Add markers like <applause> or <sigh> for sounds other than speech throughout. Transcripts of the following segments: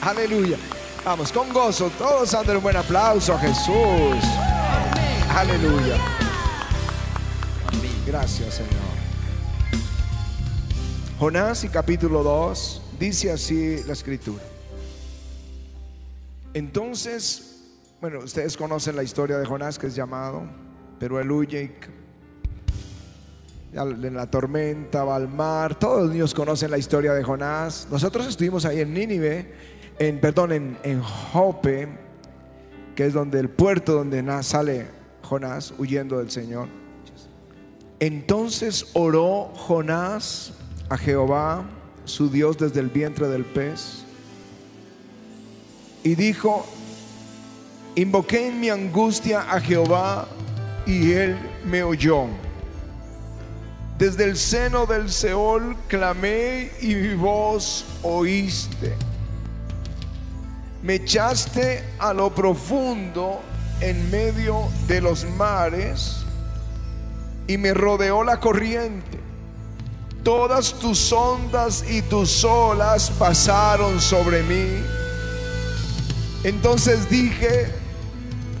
Aleluya. Vamos, con gozo, todos dando un buen aplauso a Jesús. Aleluya. Gracias, Señor. Jonás y capítulo 2 dice así la escritura. Entonces, bueno, ustedes conocen la historia de Jonás que es llamado, pero él huye en la tormenta va al mar. Todos los niños conocen la historia de Jonás. Nosotros estuvimos ahí en Nínive, en perdón, en, en Jope, que es donde el puerto donde sale Jonás huyendo del Señor. Entonces oró Jonás a Jehová, su Dios, desde el vientre del pez. Y dijo, invoqué en mi angustia a Jehová y él me oyó. Desde el seno del Seol clamé y mi voz oíste. Me echaste a lo profundo en medio de los mares y me rodeó la corriente. Todas tus ondas y tus olas pasaron sobre mí. Entonces dije,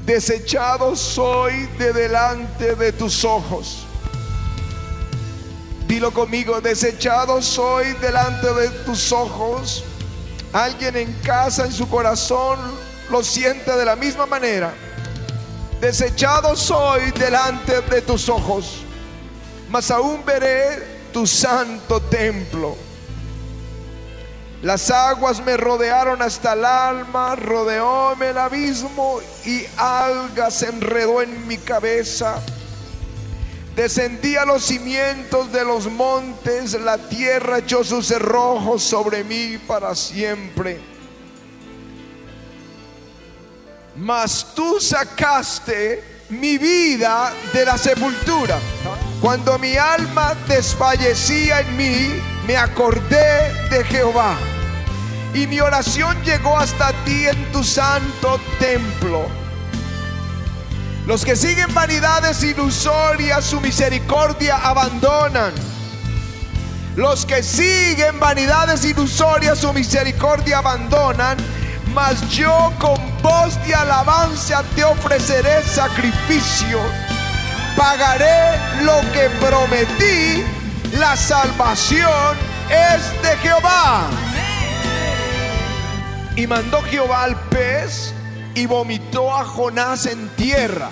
desechado soy de delante de tus ojos. Dilo conmigo, desechado soy delante de tus ojos. Alguien en casa, en su corazón, lo siente de la misma manera. Desechado soy delante de tus ojos, mas aún veré tu santo templo. Las aguas me rodearon hasta el alma, rodeóme el abismo y alga se enredó en mi cabeza. Descendí a los cimientos de los montes, la tierra echó sus cerrojos sobre mí para siempre. Mas tú sacaste mi vida de la sepultura. Cuando mi alma desfallecía en mí, me acordé de Jehová. Y mi oración llegó hasta ti en tu santo templo. Los que siguen vanidades ilusorias, su misericordia abandonan. Los que siguen vanidades ilusorias, su misericordia abandonan. Mas yo con voz de alabanza te ofreceré sacrificio. Pagaré lo que prometí. La salvación es de Jehová. Y mandó Jehová al pez y vomitó a Jonás en tierra.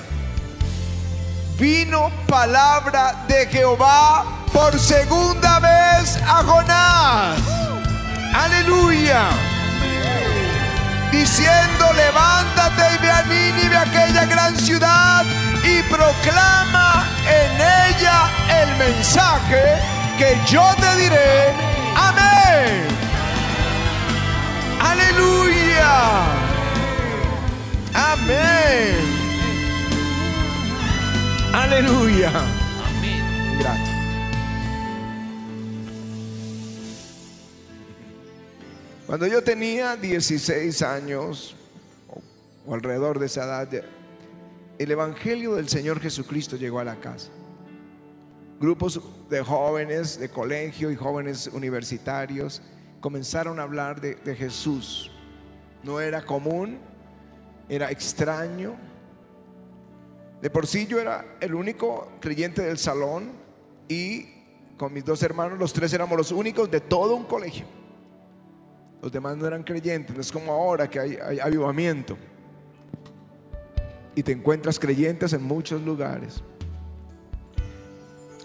Vino palabra de Jehová por segunda vez a Jonás. Aleluya. Diciendo, levántate y ve a Nínive, aquella gran ciudad, y proclama en ella el mensaje que yo te diré. Amén. Aleluya. Amén. Gracias. Cuando yo tenía 16 años, o alrededor de esa edad, el Evangelio del Señor Jesucristo llegó a la casa. Grupos de jóvenes de colegio y jóvenes universitarios comenzaron a hablar de, de Jesús. No era común era extraño. De por sí yo era el único creyente del salón y con mis dos hermanos, los tres éramos los únicos de todo un colegio. Los demás no eran creyentes, no es como ahora que hay, avivamiento. Y te encuentras creyentes en muchos lugares.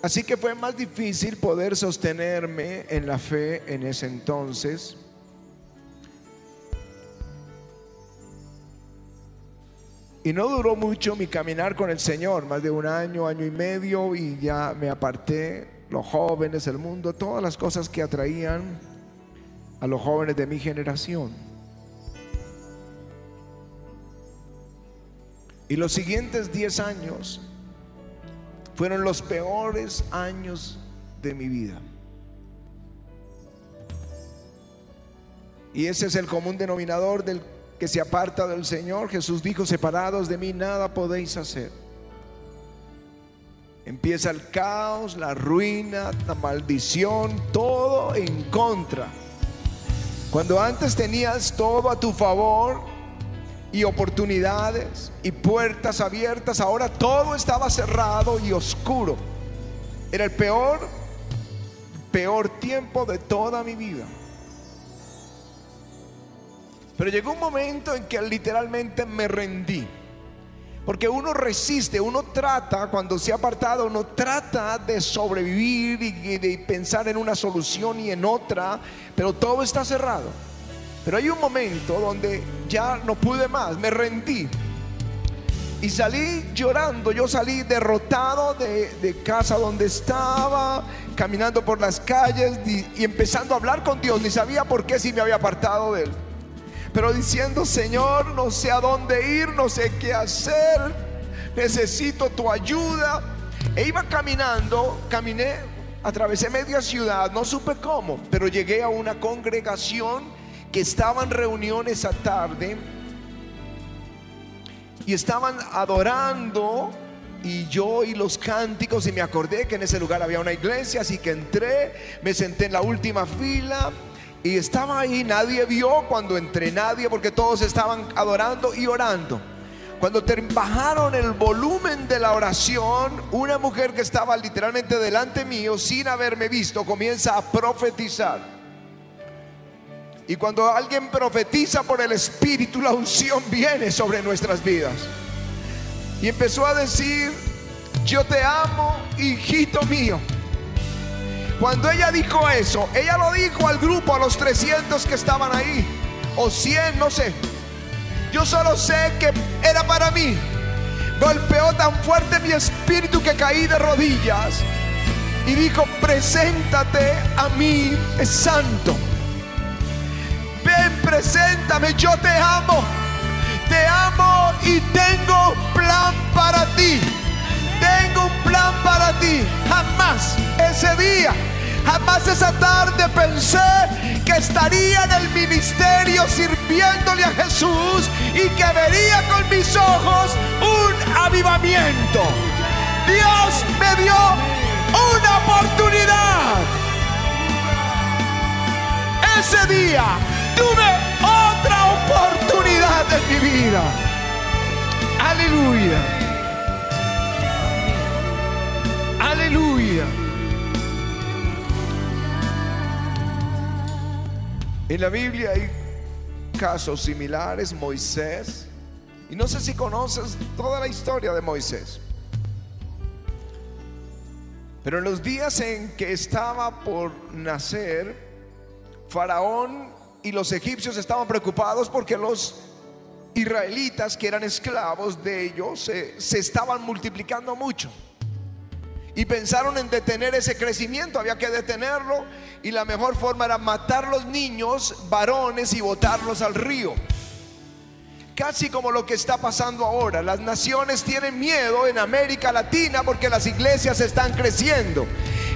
Así que fue más difícil poder sostenerme en la fe en ese entonces. Y no duró mucho mi caminar con el Señor, más de un año, año y medio, y ya me aparté, los jóvenes, el mundo, todas las cosas que atraían a los jóvenes de mi generación. Y los siguientes 10 años fueron los peores años de mi vida. Y ese es el común denominador del que se aparta del Señor, Jesús dijo, separados de mí nada podéis hacer. Empieza el caos, la ruina, la maldición, todo en contra. Cuando antes tenías todo a tu favor y oportunidades y puertas abiertas, ahora todo estaba cerrado y oscuro. Era el peor, peor tiempo de toda mi vida. Pero llegó un momento en que literalmente me rendí. Porque uno resiste, uno trata, cuando se ha apartado, uno trata de sobrevivir y de pensar en una solución y en otra, pero todo está cerrado. Pero hay un momento donde ya no pude más, me rendí. Y salí llorando, yo salí derrotado de, casa donde estaba, caminando por las calles y, y empezando a hablar con Dios. Ni sabía por qué si me había apartado de Él pero diciendo, Señor, no sé a dónde ir, no sé qué hacer, necesito tu ayuda. E iba caminando, caminé, atravesé media ciudad, no supe cómo, pero llegué a una congregación que estaba en reunión esa tarde y estaban adorando y yo oí los cánticos y me acordé que en ese lugar había una iglesia, así que entré, me senté en la última fila y estaba ahí, nadie vio cuando entré, nadie, porque todos estaban adorando y orando. Cuando bajaron el volumen de la oración, una mujer que estaba literalmente delante mío, sin haberme visto, comienza a profetizar. Y cuando alguien profetiza por el Espíritu, la unción viene sobre nuestras vidas. Y empezó a decir, yo te amo, hijito mío. Cuando ella dijo eso, ella lo dijo al grupo, a los 300 que estaban ahí, o 100, no sé. Yo solo sé que era para mí. Golpeó tan fuerte mi espíritu que caí de rodillas y dijo, preséntate a mí, es santo. Ven, preséntame, yo te amo. Te amo y tengo plan para ti. Tengo un plan para ti. Jamás ese día Jamás esa tarde pensé que estaría en el ministerio sirviéndole a Jesús y que vería con mis ojos un avivamiento. Dios me dio una oportunidad. Ese día tuve otra oportunidad en mi vida. Aleluya. Aleluya. En la Biblia hay casos similares, Moisés, y no sé si conoces toda la historia de Moisés. Pero en los días en que estaba por nacer, Faraón y los egipcios estaban preocupados porque los israelitas que eran esclavos de ellos se, se estaban multiplicando mucho y pensaron en detener ese crecimiento, había que detenerlo y la mejor forma era matar los niños varones y botarlos al río. Casi como lo que está pasando ahora. Las naciones tienen miedo en América Latina porque las iglesias están creciendo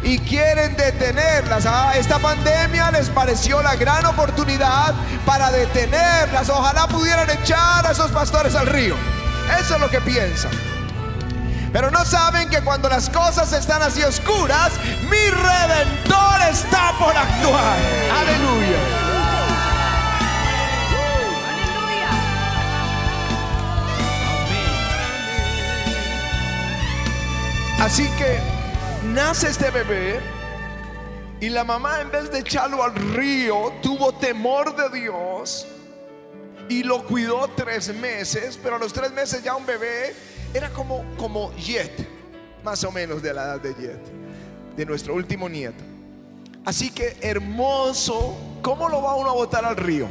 y quieren detenerlas. Ah, esta pandemia les pareció la gran oportunidad para detenerlas. Ojalá pudieran echar a esos pastores al río. Eso es lo que piensan. Pero no saben que cuando las cosas están así oscuras, mi redentor está por actuar. Aleluya. Así que nace este bebé y la mamá en vez de echarlo al río tuvo temor de Dios y lo cuidó tres meses, pero a los tres meses ya un bebé era como, como Jet, más o menos de la edad de Jet, de nuestro último nieto. Así que hermoso, ¿cómo lo va uno a botar al río?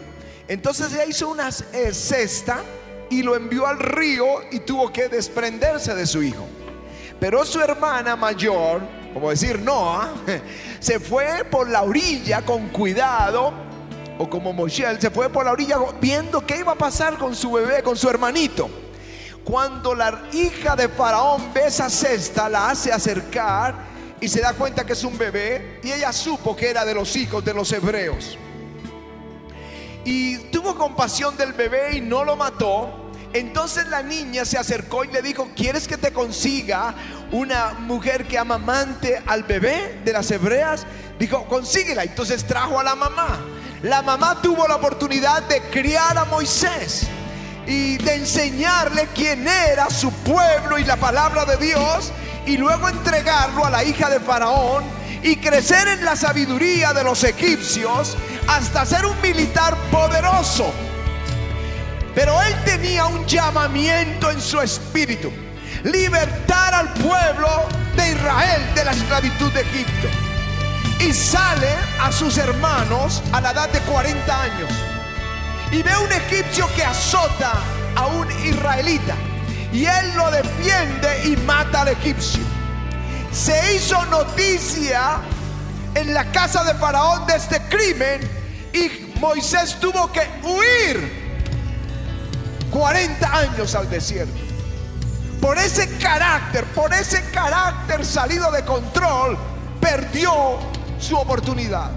Entonces ella hizo una cesta y lo envió al río y tuvo que desprenderse de su hijo. Pero su hermana mayor, como decir Noah, <laughs> se fue por la orilla con cuidado, o como Moshel, se fue por la orilla viendo qué iba a pasar con su bebé, con su hermanito. Cuando la hija de Faraón ve esa cesta, la hace acercar y se da cuenta que es un bebé y ella supo que era de los hijos de los hebreos. Y tuvo compasión del bebé y no lo mató. Entonces la niña se acercó y le dijo, ¿quieres que te consiga una mujer que amamante al bebé de las hebreas? Dijo, consíguela. Entonces trajo a la mamá. la mamá tuvo la oportunidad de criar a Moisés y de enseñarle quién era su pueblo y la palabra de Dios y luego entregarlo a la hija de Faraón y crecer en la sabiduría de los egipcios hasta ser un militar poderoso. Pero él tenía un llamamiento en su espíritu, libertar al pueblo de Israel de la esclavitud de Egipto. Y sale a sus hermanos a la edad de 40 años y ve un egipcio que azota a un israelita y él lo defiende y mata al egipcio. Se hizo noticia en la casa de Faraón de este crimen y Moisés tuvo que huir 40 años al desierto. Por ese carácter, por ese carácter salido de control, perdió su oportunidad.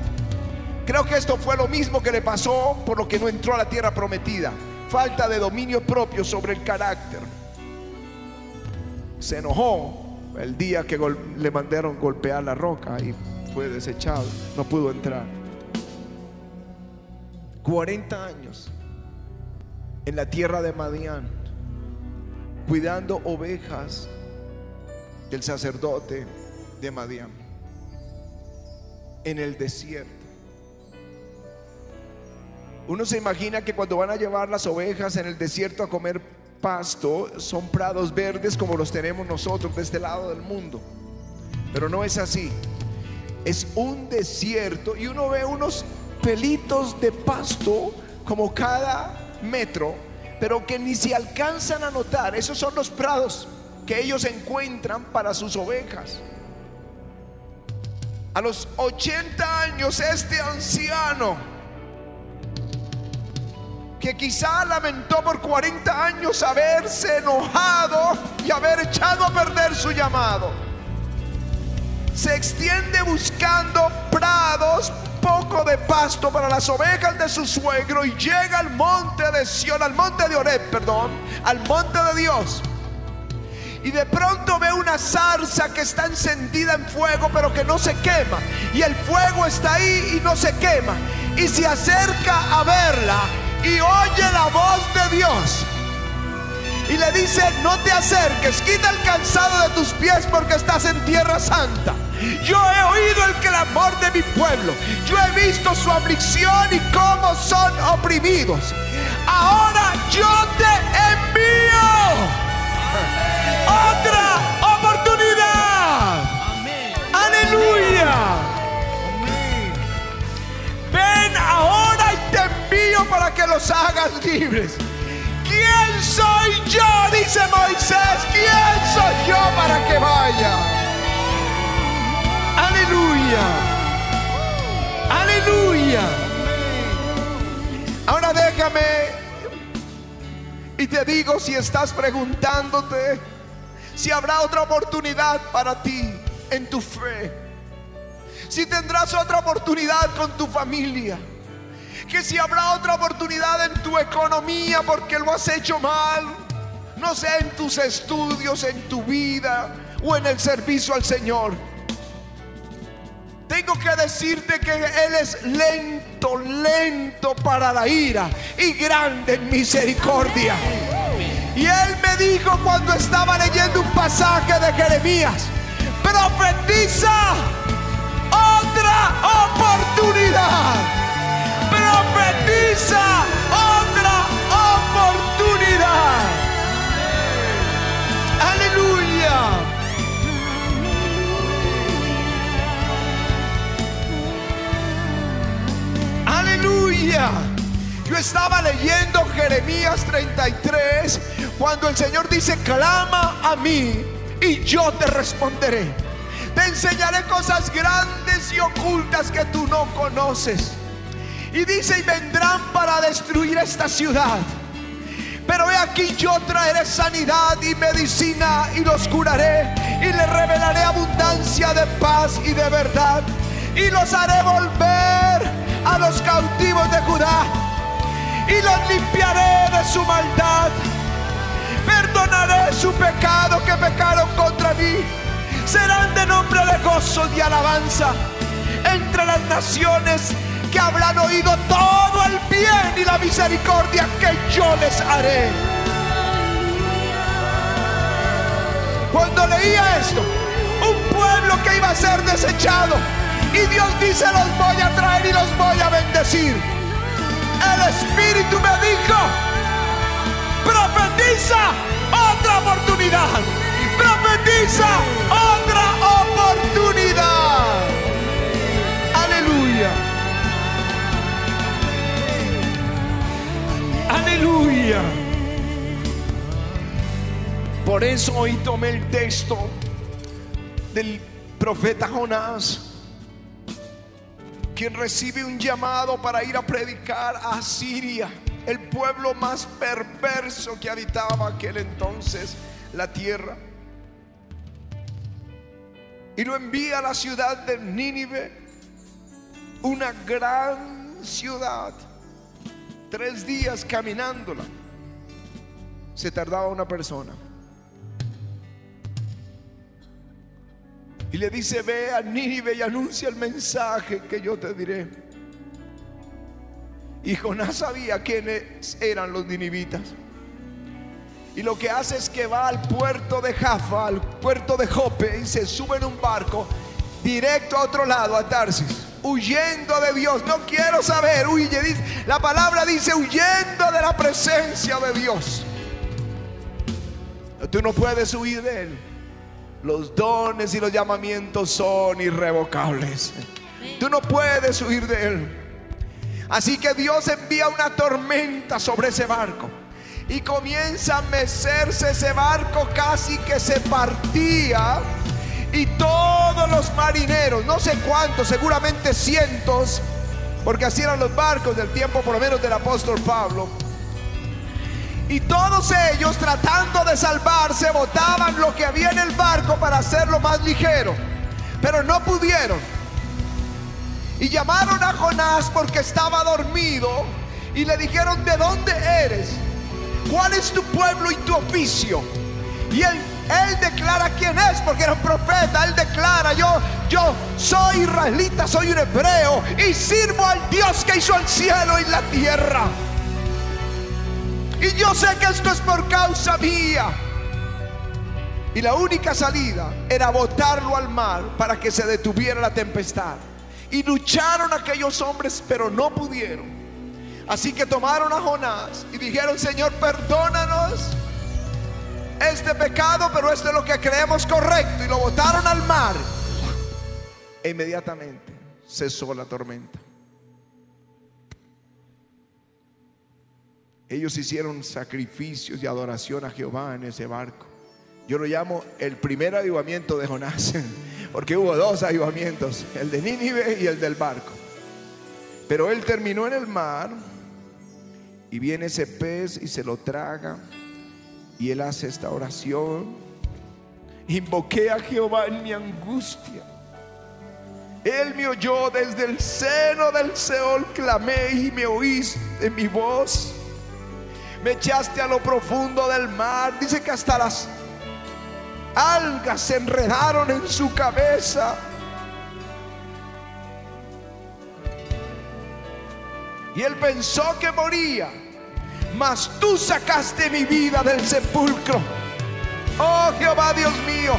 Creo que esto fue lo mismo que le pasó por lo que no entró a la tierra prometida. Falta de dominio propio sobre el carácter. Se enojó el día que le mandaron golpear la roca y fue desechado. No pudo entrar. 40 años en la tierra de Madián, cuidando ovejas del sacerdote de Madián, en el desierto. Uno se imagina que cuando van a llevar las ovejas en el desierto a comer pasto, son prados verdes como los tenemos nosotros de este lado del mundo. Pero no es así. Es un desierto y uno ve unos pelitos de pasto como cada metro, pero que ni se alcanzan a notar. Esos son los prados que ellos encuentran para sus ovejas. A los 80 años, este anciano que quizá lamentó por 40 años haberse enojado y haber echado a perder su llamado. Se extiende buscando prados, poco de pasto para las ovejas de su suegro y llega al monte de Sion, al monte de Oreb, perdón, al monte de Dios. Y de pronto ve una zarza que está encendida en fuego, pero que no se quema. Y el fuego está ahí y no se quema. Y se acerca a verla y oye la voz de Dios. Y le dice, no te acerques, quita el calzado de tus pies porque estás en tierra santa. Yo he oído el clamor de mi pueblo. Yo he visto su aflicción y cómo son oprimidos. Ahora yo te envío otra ¿Quién soy yo? Dice Moisés. ¿Quién soy yo para que vaya? Aleluya. Aleluya. Ahora déjame y te digo si estás preguntándote si habrá otra oportunidad para ti en tu fe si tendrás otra oportunidad con tu familia, que si habrá otra oportunidad en tu economía porque lo has hecho mal, no sé, en tus estudios, en tu vida o en el servicio al Señor. Tengo que decirte que Él es lento, lento para la ira y grande en misericordia. Y Él me dijo cuando estaba leyendo un pasaje de Jeremías, profetiza otra oportunidad. Profetiza otra oportunidad. Aleluya. Aleluya. Yo estaba leyendo Jeremías 33 cuando el Señor dice, clama a mí y yo te responderé te enseñaré cosas grandes y ocultas que tú no conoces. Y dice, y vendrán para destruir esta ciudad. Pero he aquí yo traeré sanidad y medicina y los curaré y les revelaré abundancia de paz y de verdad. Y los haré volver a los cautivos de Judá y los limpiaré de su maldad. Perdonaré su pecado que pecaron contra mí serán de nombre de gozo y alabanza entre las naciones que habrán oído todo el bien y la misericordia que yo les haré. Cuando leía esto, un pueblo que iba a ser desechado, y Dios dice, los voy a traer y los voy a bendecir. El Espíritu me dijo, profetiza otra oportunidad. Profetiza otra oportunidad. Aleluya. Aleluya. Por eso hoy tomé el texto del profeta Jonás, quien recibe un llamado para ir a predicar a Siria, el pueblo más perverso que habitaba aquel entonces la tierra. Y lo envía a la ciudad de Nínive, una gran ciudad. Tres días caminándola se tardaba una persona. Y le dice, ve a Nínive y anuncia el mensaje que yo te diré. Y Jonás sabía quiénes eran los ninivitas. Y lo que hace es que va al puerto de Jaffa, al puerto de Jope, y se sube en un barco directo a otro lado, a Tarsis, huyendo de Dios. No quiero saber, huye. La palabra dice huyendo de la presencia de Dios. Tú no puedes huir de Él. Los dones y los llamamientos son irrevocables. Tú no puedes huir de Él. Así que Dios envía una tormenta sobre ese barco. Y comienza a mecerse ese barco casi que se partía. Y todos los marineros, no sé cuántos, seguramente cientos, porque así eran los barcos del tiempo por lo menos del apóstol Pablo y todos ellos tratando de salvarse botaban lo que había en el barco para hacerlo más ligero. Pero no pudieron. Y llamaron a Jonás porque estaba dormido y le dijeron, ¿de dónde eres? ¿Cuál es tu pueblo y tu oficio? Y él, él declara quién es porque era un profeta. Él declara, yo, yo soy israelita, soy un hebreo y sirvo al Dios que hizo el cielo y la tierra. Y yo sé que esto es por causa mía. Y la única salida era botarlo al mar para que se detuviera la tempestad. Y lucharon aquellos hombres, pero no pudieron. Así que tomaron a Jonás y dijeron, Señor, perdónanos este pecado, pero es lo que creemos correcto. Y lo botaron al mar. E inmediatamente cesó la tormenta. Ellos hicieron sacrificios y adoración a Jehová en ese barco. Yo lo llamo el primer avivamiento de Jonás, <laughs> porque hubo dos avivamientos, el de Nínive y el del barco. Pero él terminó en el mar y viene ese pez y se lo traga y él hace esta oración. Invoqué a Jehová en mi angustia. Él me oyó desde el seno del Seol, clamé y me oíste mi voz me echaste a lo profundo del mar. Dice que hasta las algas se enredaron en su cabeza. Y él pensó que moría. Mas tú sacaste mi vida del sepulcro. Oh Jehová Dios mío.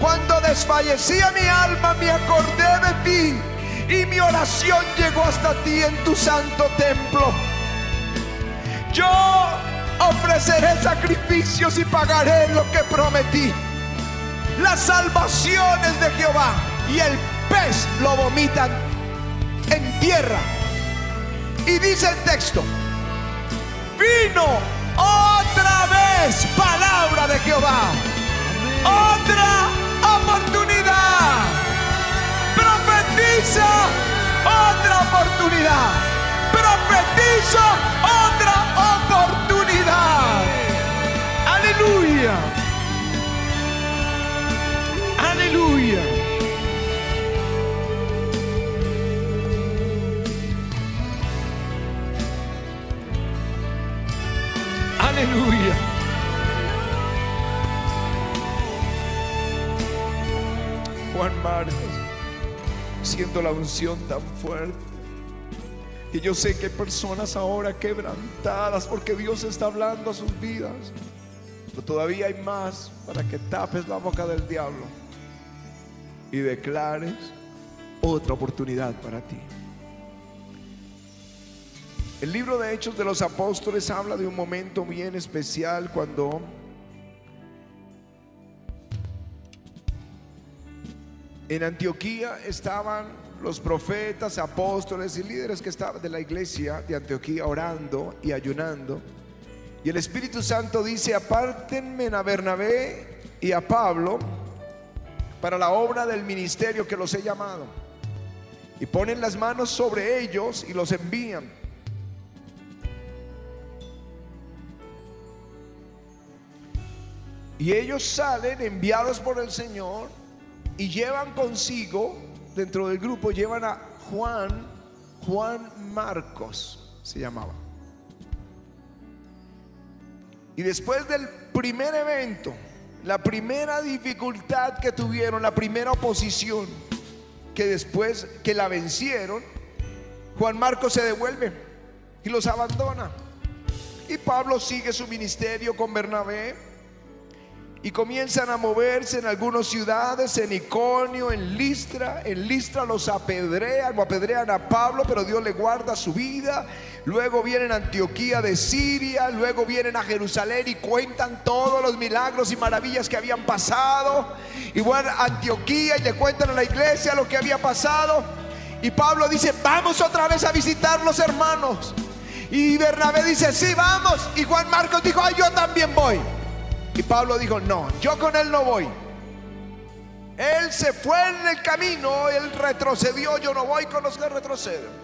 Cuando desfallecía mi alma me acordé de ti. Y mi oración llegó hasta ti en tu santo templo. Yo ofreceré sacrificios y pagaré lo que prometí. Las salvaciones de Jehová y el pez lo vomitan en tierra. Y dice el texto, vino otra vez palabra de Jehová. Otra oportunidad. Profetiza otra oportunidad profetizo otra. Aleluya. Juan Marcos, siento la unción tan fuerte. Y yo sé que hay personas ahora quebrantadas porque Dios está hablando a sus vidas. Pero todavía hay más para que tapes la boca del diablo y declares otra oportunidad para ti. El libro de Hechos de los Apóstoles habla de un momento bien especial cuando en Antioquía estaban los profetas, apóstoles y líderes que estaban de la iglesia de Antioquía orando y ayunando. Y el Espíritu Santo dice, apártenme a Bernabé y a Pablo para la obra del ministerio que los he llamado. Y ponen las manos sobre ellos y los envían. Y ellos salen enviados por el Señor y llevan consigo, dentro del grupo, llevan a Juan, Juan Marcos, se llamaba. Y después del primer evento, la primera dificultad que tuvieron, la primera oposición, que después que la vencieron, Juan Marcos se devuelve y los abandona. Y Pablo sigue su ministerio con Bernabé y comienzan a moverse en algunas ciudades, en Iconio, en Listra. En Listra los apedrean, o apedrean a Pablo, pero Dios le guarda su vida. Luego vienen a Antioquía de Siria, luego vienen a Jerusalén y cuentan todos los milagros y maravillas que habían pasado. Igual a Antioquía y le cuentan a la iglesia lo que había pasado. Y Pablo dice, vamos otra vez a visitar los hermanos. Y Bernabé dice, sí, vamos. Y Juan Marcos dijo, ay, yo también voy. Y Pablo dijo, no, yo con él no voy. Él se fue en el camino, él retrocedió, yo no voy con los que retroceden.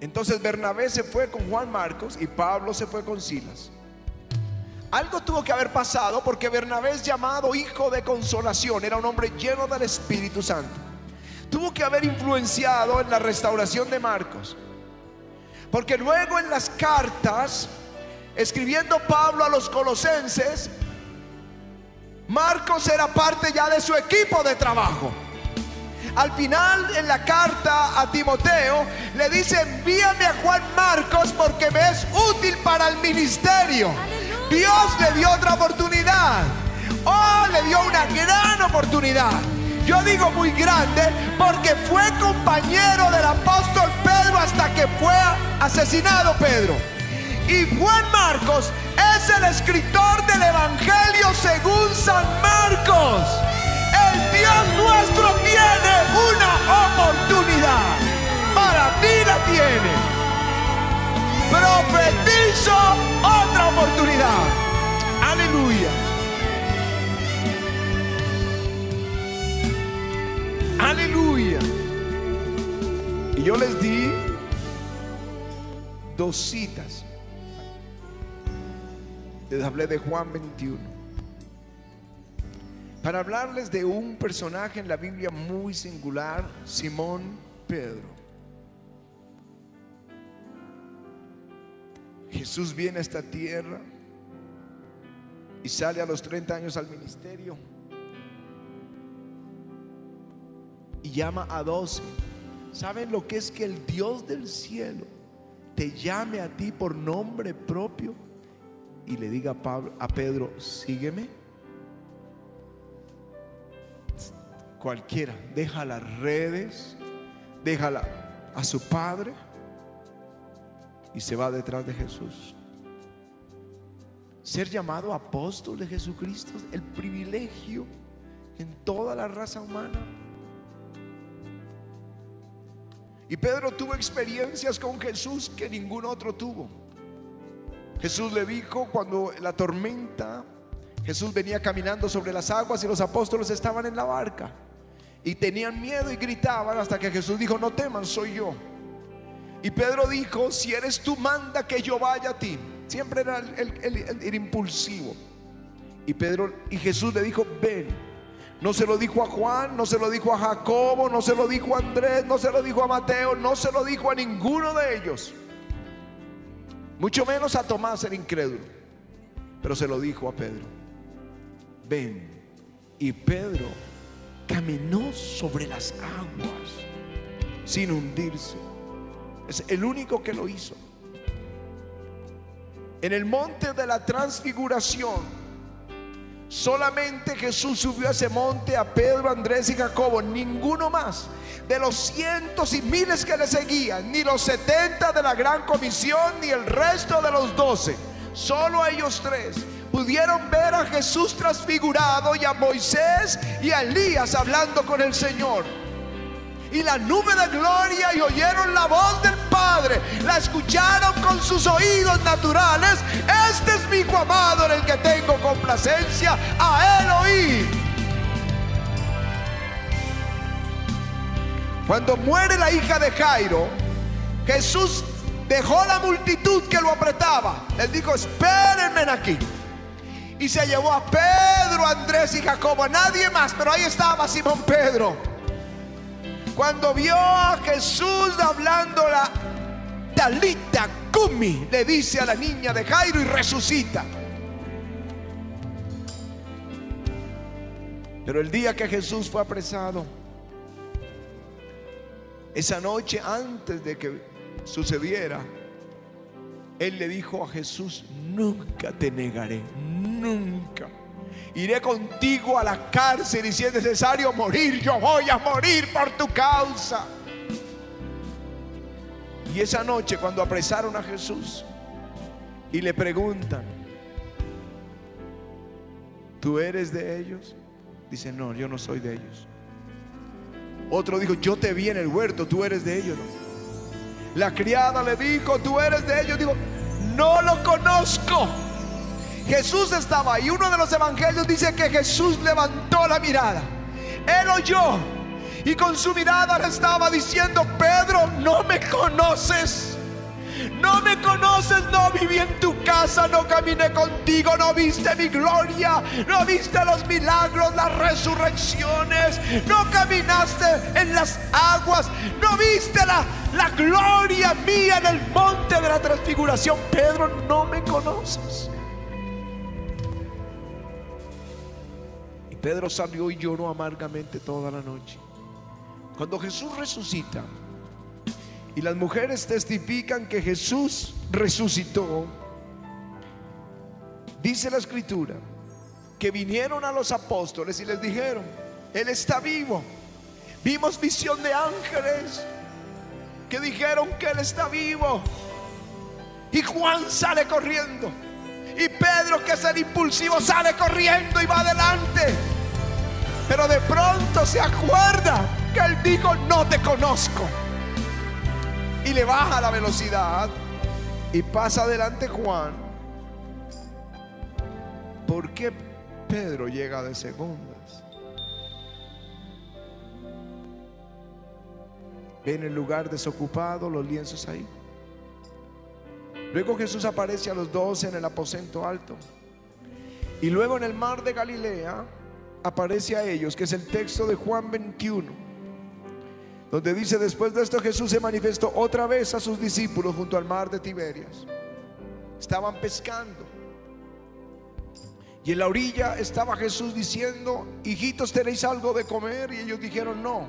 Entonces Bernabé se fue con Juan Marcos y Pablo se fue con Silas. Algo tuvo que haber pasado porque Bernabé es llamado hijo de consolación, era un hombre lleno del Espíritu Santo. Tuvo que haber influenciado en la restauración de Marcos. Porque luego en las cartas escribiendo Pablo a los colosenses, Marcos era parte ya de su equipo de trabajo. Al final en la carta a Timoteo le dice, envíame a Juan Marcos porque me es útil para el ministerio. Dios le dio otra oportunidad. Oh, le dio una gran oportunidad. Yo digo muy grande porque fue compañero del apóstol Pedro hasta que fue asesinado Pedro. Y Juan Marcos es el escritor del Evangelio según San Marcos. El Dios nuestro tiene una oportunidad. Para mí la tiene. Profetizo otra oportunidad. Aleluya. Aleluya. Y yo les di dos citas les hablé de Juan 21. Para hablarles de un personaje en la Biblia muy singular, Simón Pedro. Jesús viene a esta tierra y sale a los 30 años al ministerio y llama a 12. ¿Saben lo que es que el Dios del cielo te llame a ti por nombre propio? Y le diga a, Pablo, a Pedro, sígueme. Cualquiera, deja las redes, déjala a su padre y se va detrás de Jesús. Ser llamado apóstol de Jesucristo es el privilegio en toda la raza humana. Y Pedro tuvo experiencias con Jesús que ningún otro tuvo. Jesús le dijo cuando la tormenta, Jesús venía caminando sobre las aguas y los apóstoles estaban en la barca. Y tenían miedo y gritaban hasta que Jesús dijo, no teman, soy yo. Y Pedro dijo, si eres tú, manda que yo vaya a ti. Siempre era el, impulsivo. Y Pedro y Jesús le dijo, ven. No se lo dijo a Juan, no se lo dijo a Jacobo, no se lo dijo a Andrés, no se lo dijo a Mateo, no se lo dijo a ninguno de ellos. Mucho menos a Tomás el incrédulo. Pero se lo dijo a Pedro. Ven. Y Pedro caminó sobre las aguas. sin hundirse. Es el único que lo hizo. En el monte de la transfiguración, solamente Jesús subió a ese monte a Pedro, Andrés y Jacobo, ninguno más. De los cientos y miles que le seguían, ni los setenta de la gran comisión, ni el resto de los doce, solo ellos tres pudieron ver a Jesús transfigurado y a Moisés y a Elías hablando con el Señor y la nube de gloria y oyeron la voz del Padre, la escucharon con sus oídos naturales. Este es mi hijo amado en el que tengo complacencia, a él oí. Cuando muere la hija de Jairo, Jesús dejó la multitud que lo apretaba. Él dijo, espérenme aquí. Y se llevó a Pedro, Andrés y Jacobo, a nadie más, pero ahí estaba Simón Pedro. Cuando vio a Jesús hablando la talita kumi, le dice a la niña de Jairo y resucita. Pero el día que Jesús fue apresado, esa noche antes de que sucediera, Él le dijo a Jesús, nunca te negaré, nunca iré contigo a la cárcel y si es necesario morir, yo voy a morir por tu causa. Y esa noche cuando apresaron a Jesús y le preguntan, ¿tú eres de ellos? Dice, no, yo no soy de ellos. Otro dijo, yo te vi en el huerto, tú eres de ellos. La criada le dijo, tú eres de ellos. Digo, no lo conozco. Jesús estaba ahí. Uno de los evangelios dice que Jesús levantó la mirada. Él oyó y con su mirada le estaba diciendo, Pedro, no me conoces. No me conoces, no viví en tu casa, no caminé contigo, no viste mi gloria, no viste los milagros, las resurrecciones, no caminaste en las aguas, no viste la, la gloria mía en el monte de la transfiguración. Pedro, no me conoces. Pedro salió y lloró amargamente toda la noche. Cuando Jesús resucita y las mujeres testifican que Jesús resucitó, dice la escritura que vinieron a los apóstoles y les dijeron, Él está vivo. Vimos visión de ángeles que dijeron que Él está vivo. Y Juan sale corriendo. Y Pedro, que es el impulsivo, sale corriendo y va adelante. Pero de pronto se acuerda que él dijo, no te conozco. Y le baja la velocidad y pasa adelante Juan. ¿Por qué Pedro llega de segundas? Ve en el lugar desocupado los lienzos ahí. Luego Jesús aparece a los dos en el aposento alto. Y luego en el mar de Galilea aparece a ellos, que es el texto de Juan 21, donde dice, después de esto Jesús se manifestó otra vez a sus discípulos junto al mar de Tiberias. Estaban pescando. Y en la orilla estaba Jesús diciendo, hijitos, ¿tenéis algo de comer? Y ellos dijeron, no.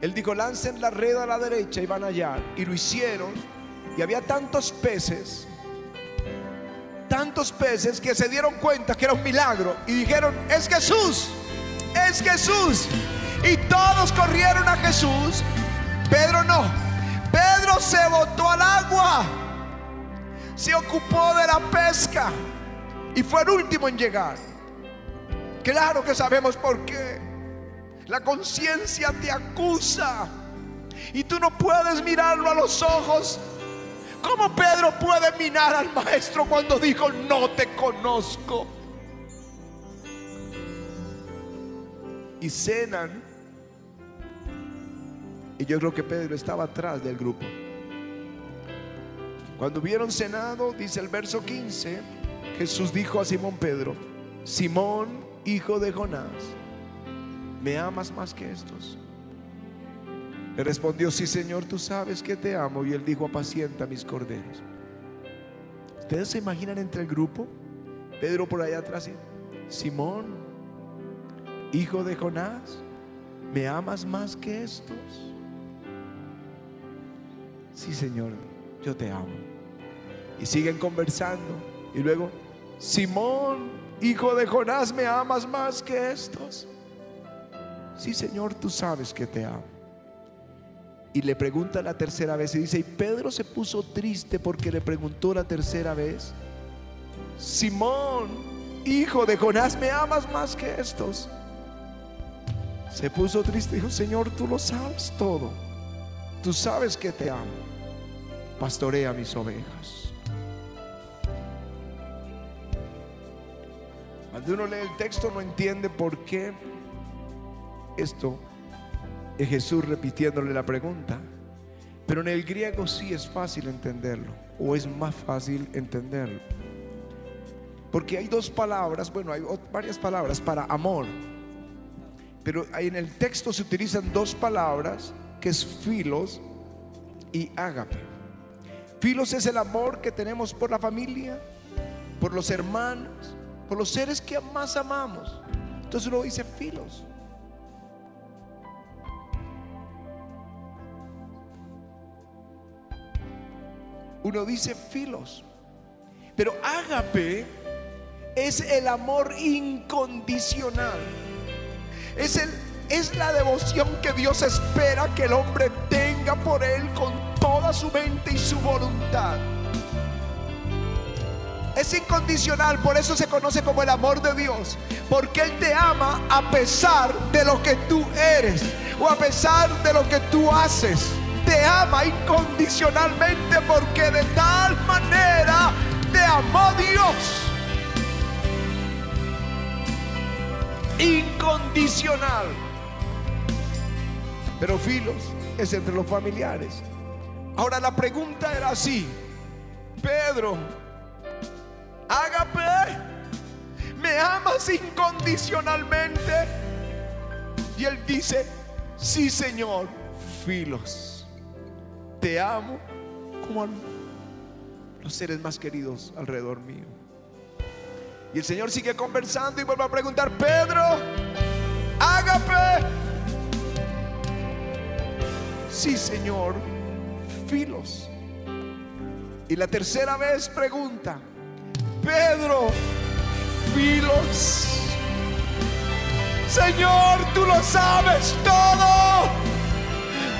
Él dijo, lancen la red a la derecha y van allá. Y lo hicieron. Y había tantos peces tantos peces que se dieron cuenta que era un milagro y dijeron, es Jesús, es Jesús. Todos corrieron a Jesús. Pedro no. Pedro se botó al agua. Se ocupó de la pesca. Y fue el último en llegar. Claro que sabemos por qué. La conciencia te acusa. Y tú no puedes mirarlo a los ojos ¿Cómo Pedro puede minar al maestro cuando dijo, no te conozco? Y cenan. Y yo creo que Pedro estaba atrás del grupo. Cuando hubieron cenado, dice el verso 15, Jesús dijo a Simón Pedro, Simón, hijo de Jonás, ¿me amas más que estos? Le respondió, sí Señor, tú sabes que te amo. Y él dijo, apacienta mis corderos. ¿Ustedes se imaginan entre el grupo? Pedro por allá atrás. Simón, hijo de Jonás, ¿me amas más que estos? Sí Señor, yo te amo. Y siguen conversando. Y luego, Simón, hijo de Jonás, ¿me amas más que estos? Sí Señor, tú sabes que te amo. Y le pregunta la tercera vez y dice, y Pedro se puso triste porque le preguntó la tercera vez, Simón, hijo de Jonás, ¿me amas más que estos? Se puso triste y dijo, Señor, tú lo sabes todo. Tú sabes que te amo. Pastorea mis ovejas. Cuando uno lee el texto no entiende por qué esto es Jesús repitiéndole la pregunta. Pero en el griego sí es fácil entenderlo, o es más fácil entenderlo. Porque hay dos palabras, bueno, hay varias palabras para amor. Pero en el texto se utilizan dos palabras, que es filos y ágape. Filos es el amor que tenemos por la familia, por los hermanos, por los seres que más amamos. Entonces uno dice filos. Uno dice filos. Pero ágape es el amor incondicional. Es, el, es la devoción que Dios espera que el hombre tenga por él su mente y su voluntad. Es incondicional, por eso se conoce como el amor de Dios. Porque Él te ama a pesar de lo que tú eres o a pesar de lo que tú haces te ama incondicionalmente porque de tal manera te amó Dios. Incondicional. Pero filos es entre los familiares. Ahora la pregunta era así. Pedro, Ágape, ¿me amas incondicionalmente? Y él dice, sí Señor, filos te amo como a los seres más queridos alrededor mío. Y el Señor sigue conversando y vuelve a preguntar, Pedro, ágape. Sí, Señor, filos. Y la tercera vez pregunta, Pedro, filos. Señor, tú lo sabes todo.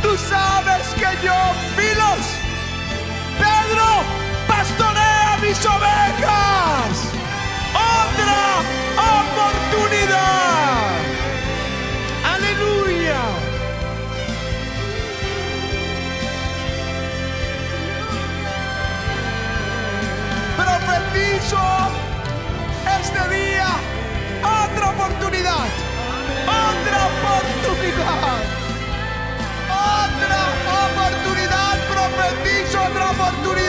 Tú sabes que yo, Filos, Pedro, pastorea mis ovejas. Oportunidad. Otra oportunidad otra oportunidad, profetizo otra oportunidad.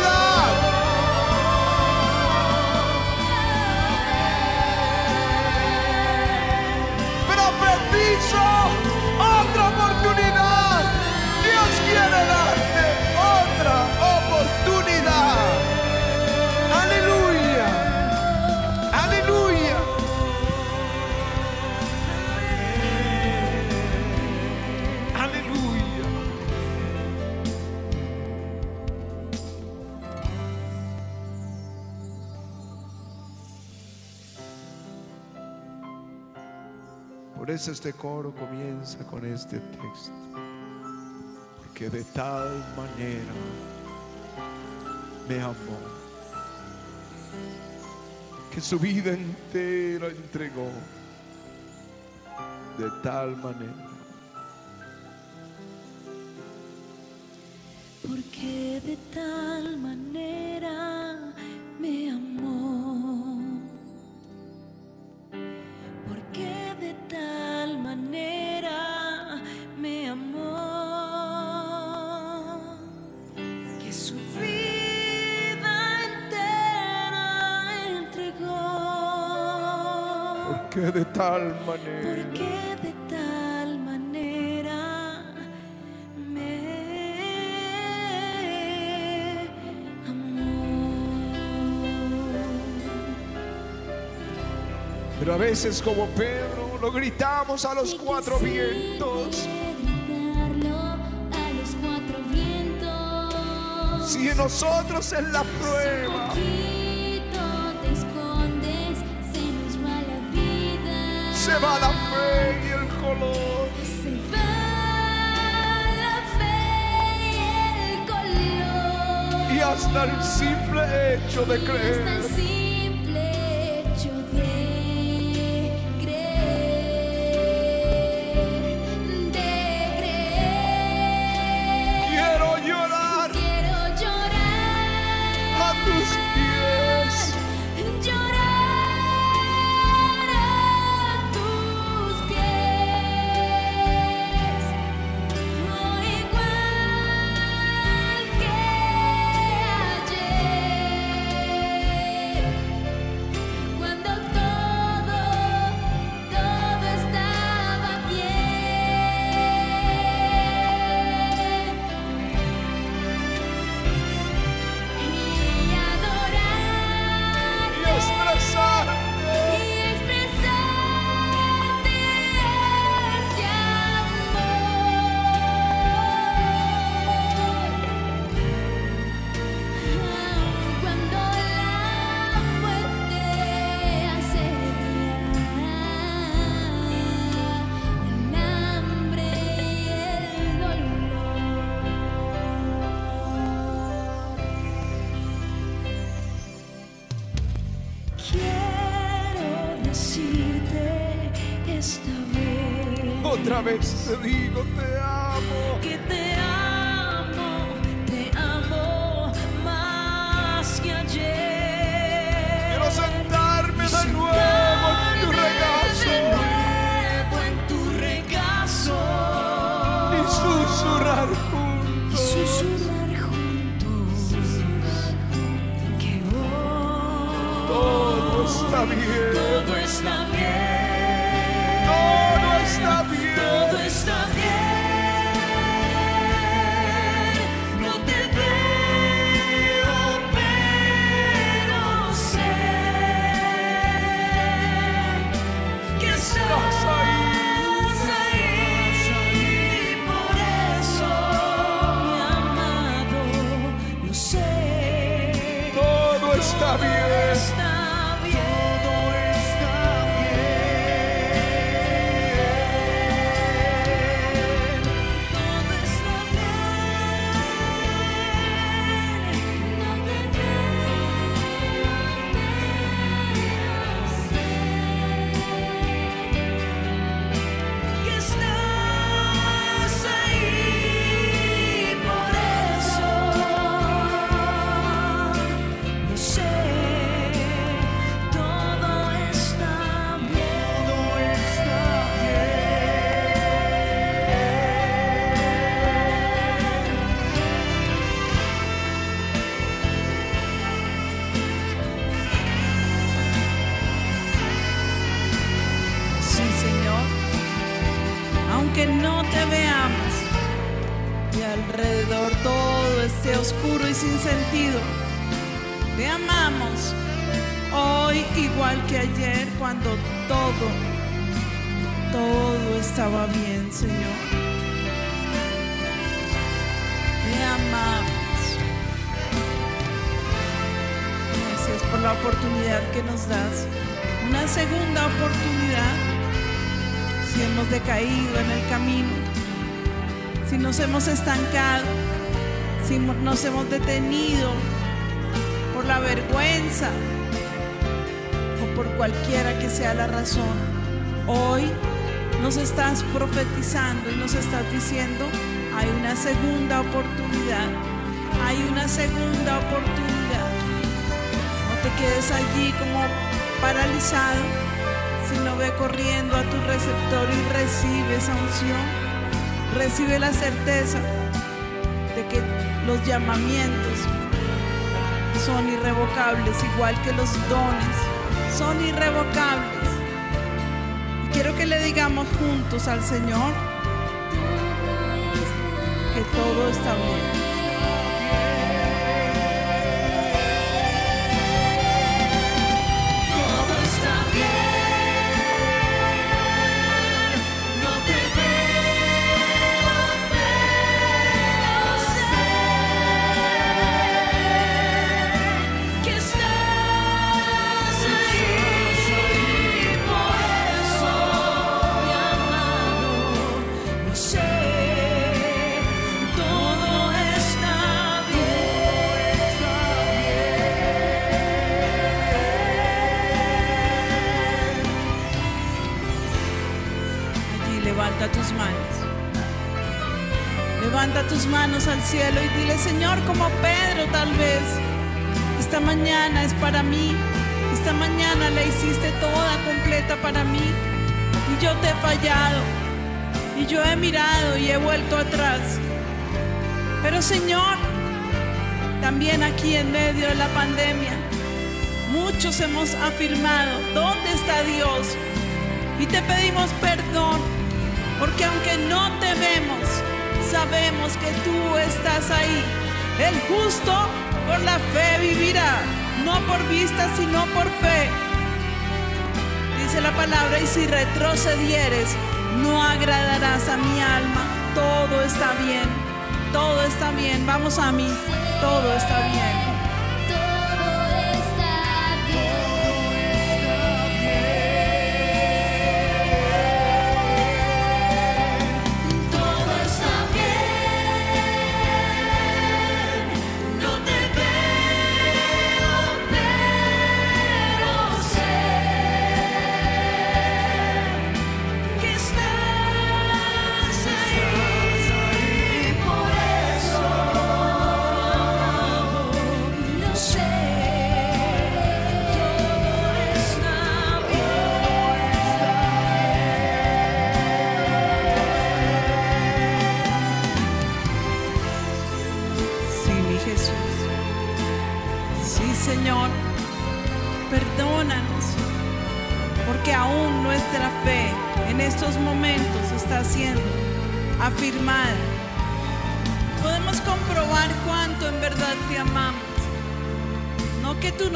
Por eso este coro comienza con este texto. Porque de tal manera me amó que su vida entera entregó. De tal manera. Tal manera. Porque de tal manera me amó. Pero a veces como Pedro lo gritamos a los cuatro vientos. Gritarlo a los cuatro vientos. Si en nosotros es la prueba, se va la fe y el color. Se va la fe y el color. Y hasta el simple hecho de creer. Bien. todo está bien. Igual que ayer cuando todo, todo estaba bien, Señor. Te amamos. Gracias por la oportunidad que nos das. Una segunda oportunidad si hemos decaído en el camino, si nos hemos estancado, si nos hemos detenido por la vergüenza por cualquiera que sea la razón. Hoy nos estás profetizando y nos estás diciendo, hay una segunda oportunidad, hay una segunda oportunidad. No te quedes allí como paralizado, sino ve corriendo a tu receptor y recibe esa unción. Recibe la certeza de que los llamamientos son irrevocables, igual que los dones, son irrevocables. Y quiero que le digamos juntos al Señor que todo está bien. Manos. Levanta tus manos al cielo y dile, Señor, como Pedro tal vez, esta mañana es para mí. Esta mañana la hiciste toda completa para mí. Y yo te he fallado. Y yo he mirado y he vuelto atrás. Pero Señor, también aquí en medio de la pandemia, muchos hemos afirmado, ¿dónde está Dios? Y te pedimos perdón, porque aunque no te vemos, sabemos que tú estás ahí. El justo por la fe vivirá, no por vista, sino por fe. Dice la palabra, y si retrocedieres, no agradarás a mi alma. Todo está bien, todo está bien. Vamos a mí, todo está bien.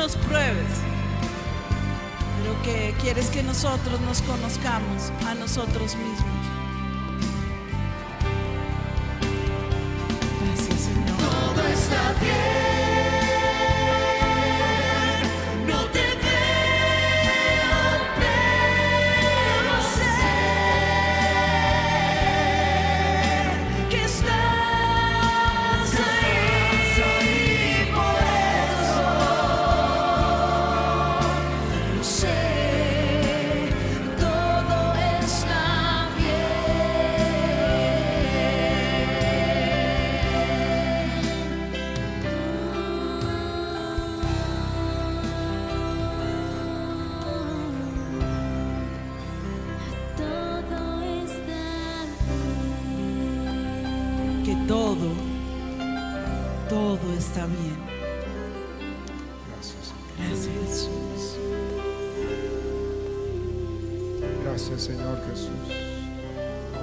Nos pruebes, pero que quieres que nosotros nos conozcamos a nosotros mismos.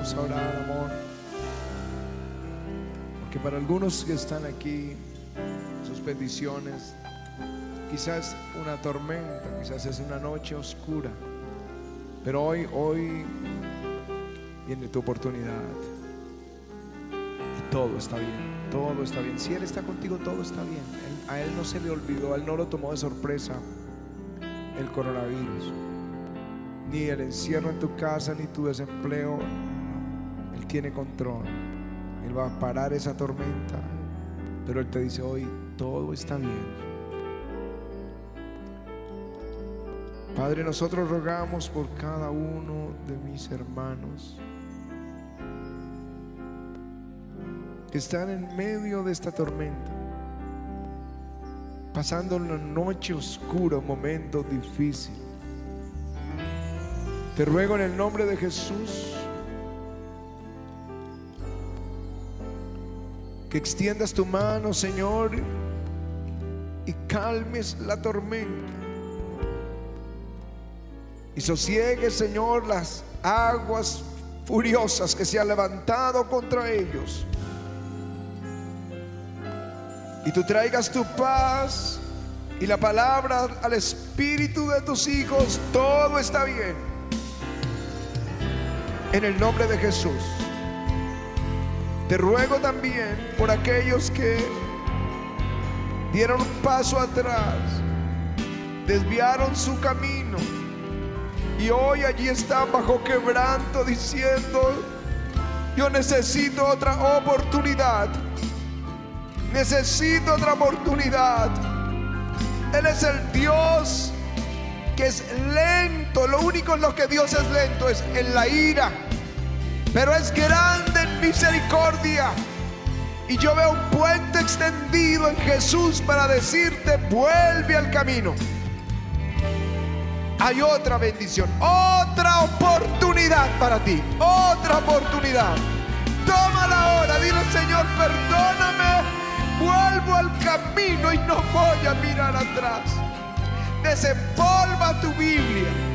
Vamos a orar, amor. Porque para algunos que están aquí, sus peticiones, quizás una tormenta, quizás es una noche oscura. Pero hoy, hoy viene tu oportunidad. Y todo está bien, todo está bien. Si Él está contigo, todo está bien. A Él no se le olvidó, a Él no lo tomó de sorpresa el coronavirus ni el encierro en tu casa, ni tu desempleo. Tiene control. Él va a parar esa tormenta. Pero Él te dice hoy, todo está bien. Padre, nosotros rogamos por cada uno de mis hermanos que están en medio de esta tormenta, pasando una noche oscura, un momento difícil. Te ruego en el nombre de Jesús que extiendas tu mano, Señor, y calmes la tormenta. Y sosiegues, Señor, las aguas furiosas que se han levantado contra ellos. Y tú traigas tu paz y la palabra al espíritu de tus hijos. Todo está bien. En el nombre de Jesús. Te ruego también por aquellos que dieron un paso atrás, desviaron su camino y hoy allí están bajo quebranto diciendo, yo necesito otra oportunidad, necesito otra oportunidad. Él es el Dios que es lento, lo único en lo que Dios es lento es en la ira. pero es grande misericordia. Y yo veo un puente extendido en Jesús para decirte, vuelve al camino. Hay otra bendición, otra oportunidad para ti, otra oportunidad. Tómala ahora, dile Señor, perdóname, vuelvo al camino y no voy a mirar atrás. Desempolva tu Biblia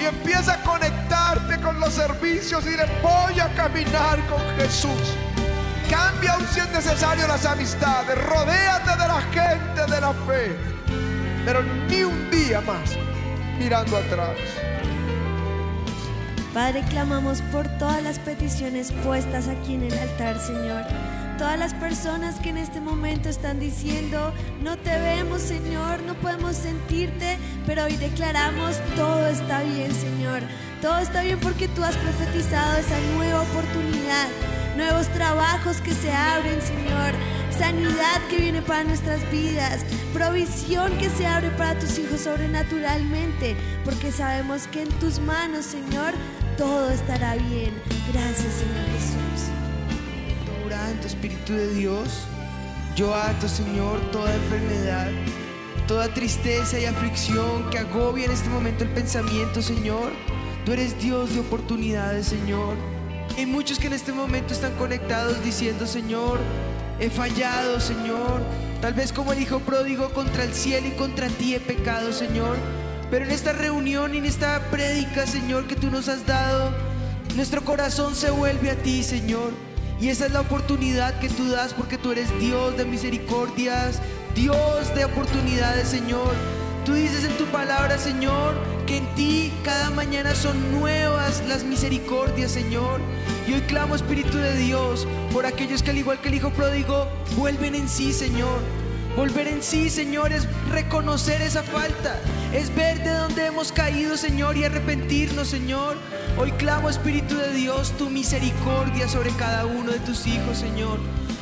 y empieza a conectarte con los servicios y dile, voy a caminar con Jesús. Cambia aún si es necesario las amistades, rodéate de la gente de la fe, pero ni un día más mirando atrás. Padre, clamamos por todas las peticiones puestas aquí en el altar, Señor. Todas las personas que en este momento están diciendo, no te vemos, Señor, no podemos sentirte, pero hoy declaramos, todo está bien, Señor. Todo está bien porque tú has profetizado esa nueva oportunidad, nuevos trabajos que se abren, Señor. Sanidad que viene para nuestras vidas, provisión que se abre para tus hijos sobrenaturalmente, porque sabemos que en tus manos, Señor, todo estará bien. Gracias, Señor Jesús. Espíritu de Dios, yo ato, Señor, toda enfermedad, toda tristeza y aflicción que agobia en este momento el pensamiento, Señor. Tú eres Dios de oportunidades, Señor. Hay muchos que en este momento están conectados diciendo, Señor, he fallado, Señor. Tal vez como el Hijo pródigo contra el cielo y contra ti he pecado, Señor. Pero en esta reunión y en esta prédica, Señor, que tú nos has dado, nuestro corazón se vuelve a ti, Señor. Y esa es la oportunidad que tú das porque tú eres Dios de misericordias, Dios de oportunidades, Señor. Tú dices en tu palabra, Señor, que en ti cada mañana son nuevas las misericordias, Señor. Y hoy clamo, Espíritu de Dios, por aquellos que al igual que el Hijo pródigo, vuelven en sí, Señor. Volver en sí, Señor, es reconocer esa falta, es ver de dónde hemos caído, Señor, y arrepentirnos, Señor. Hoy clamo, Espíritu de Dios, tu misericordia sobre cada uno de tus hijos, Señor.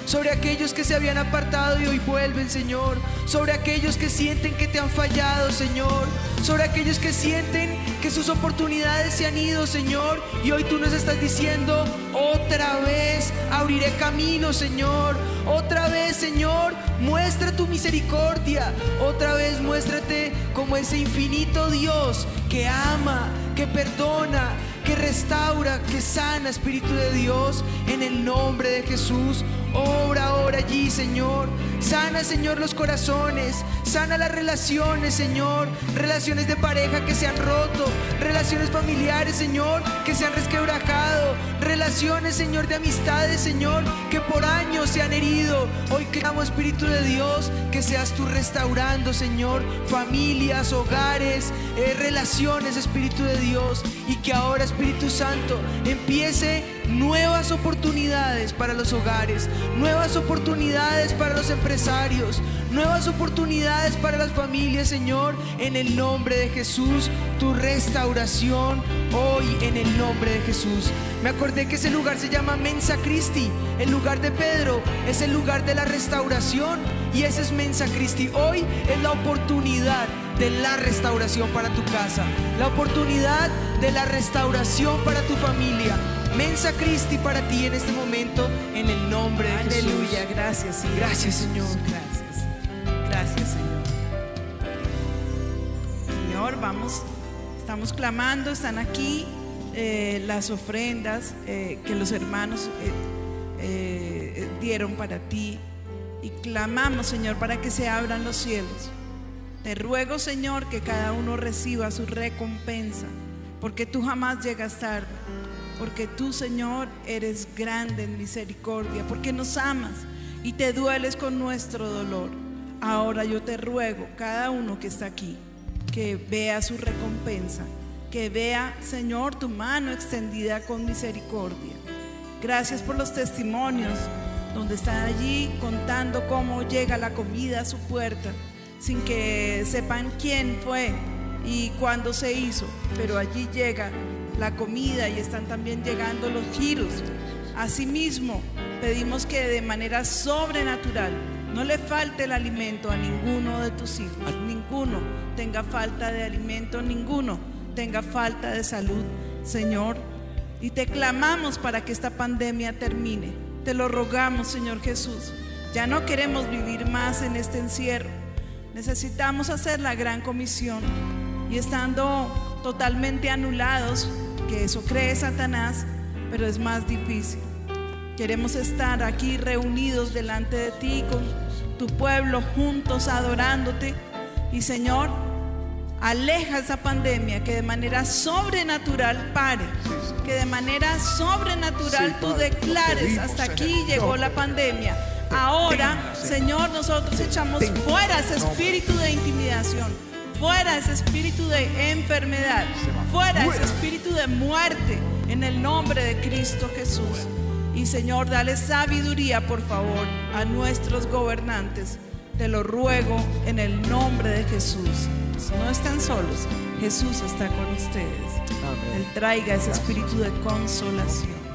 Sobre aquellos que se habían apartado y hoy vuelven, Señor. Sobre aquellos que sienten que te han fallado, Señor. Sobre aquellos que sienten que sus oportunidades se han ido, Señor. Y hoy tú nos estás diciendo, otra vez abriré camino, Señor. Otra vez, Señor, muestra tu misericordia. Otra vez muéstrate como ese infinito Dios que ama, que perdona, que restaura, que sana, Espíritu de Dios, en el nombre de Jesús. Obra ahora allí, Señor. Sana, Señor, los corazones. Sana las relaciones, Señor. Relaciones de pareja que se han roto. Relaciones familiares, Señor, que se han resquebrajado. Relaciones, Señor, de amistades, Señor, que por años se han herido. Hoy clamo, Espíritu de Dios, que seas tú restaurando, Señor, familias, hogares, eh, relaciones, Espíritu de Dios. Y que ahora, Espíritu Santo, empiece nuevas oportunidades para los hogares, nuevas oportunidades para los empresarios, nuevas oportunidades para las familias, Señor, en el nombre de Jesús, tu restauración hoy en el nombre de Jesús. Me acordé que ese lugar se llama Mensa Christi, el lugar de Pedro, es el lugar de la restauración y ese es Mensa Christi. Hoy es la oportunidad de la restauración para tu casa, la oportunidad de la restauración para tu familia. Mensa Christi para ti en este momento, en el nombre de Aleluya, Jesús. gracias, sí, Gracias, Señor. Gracias, gracias, Señor. Señor, vamos, estamos clamando, están aquí eh, las ofrendas eh, que los hermanos eh, dieron para ti y clamamos, Señor, para que se abran los cielos. Te ruego, Señor, que cada uno reciba su recompensa, porque tú jamás llegas tarde, porque tú, Señor, eres grande en misericordia, porque nos amas y te dueles con nuestro dolor. Ahora yo te ruego, cada uno que está aquí, que vea su recompensa, que vea, Señor, tu mano extendida con misericordia. Gracias por los testimonios donde están allí contando cómo llega la comida a su puerta sin que sepan quién fue y cuándo se hizo, pero allí llega la comida y están también llegando los giros. Asimismo, pedimos que de manera sobrenatural no le falte el alimento a ninguno de tus hijos, ninguno tenga falta de alimento, ninguno tenga falta de salud. Señor, Y te clamamos para que esta pandemia termine. Te lo rogamos, Señor Jesús. Ya no queremos vivir más en este encierro. Necesitamos hacer la gran comisión. Y estando totalmente anulados, que eso cree Satanás, pero es más difícil. Queremos estar aquí reunidos delante de ti con tu pueblo juntos adorándote. Y Señor, aleja esa pandemia que de manera sobrenatural pare. Que de manera sobrenatural tú declares, hasta aquí llegó la pandemia. Ahora, Señor, nosotros echamos fuera ese espíritu de intimidación, fuera ese espíritu de enfermedad, fuera ese espíritu de muerte en el nombre de Cristo Jesús. Y Señor, dale sabiduría, por favor, a nuestros gobernantes. Te lo ruego en el nombre de Jesús. No están solos, Jesús está con ustedes. Amén. Él traiga ese espíritu de consolación.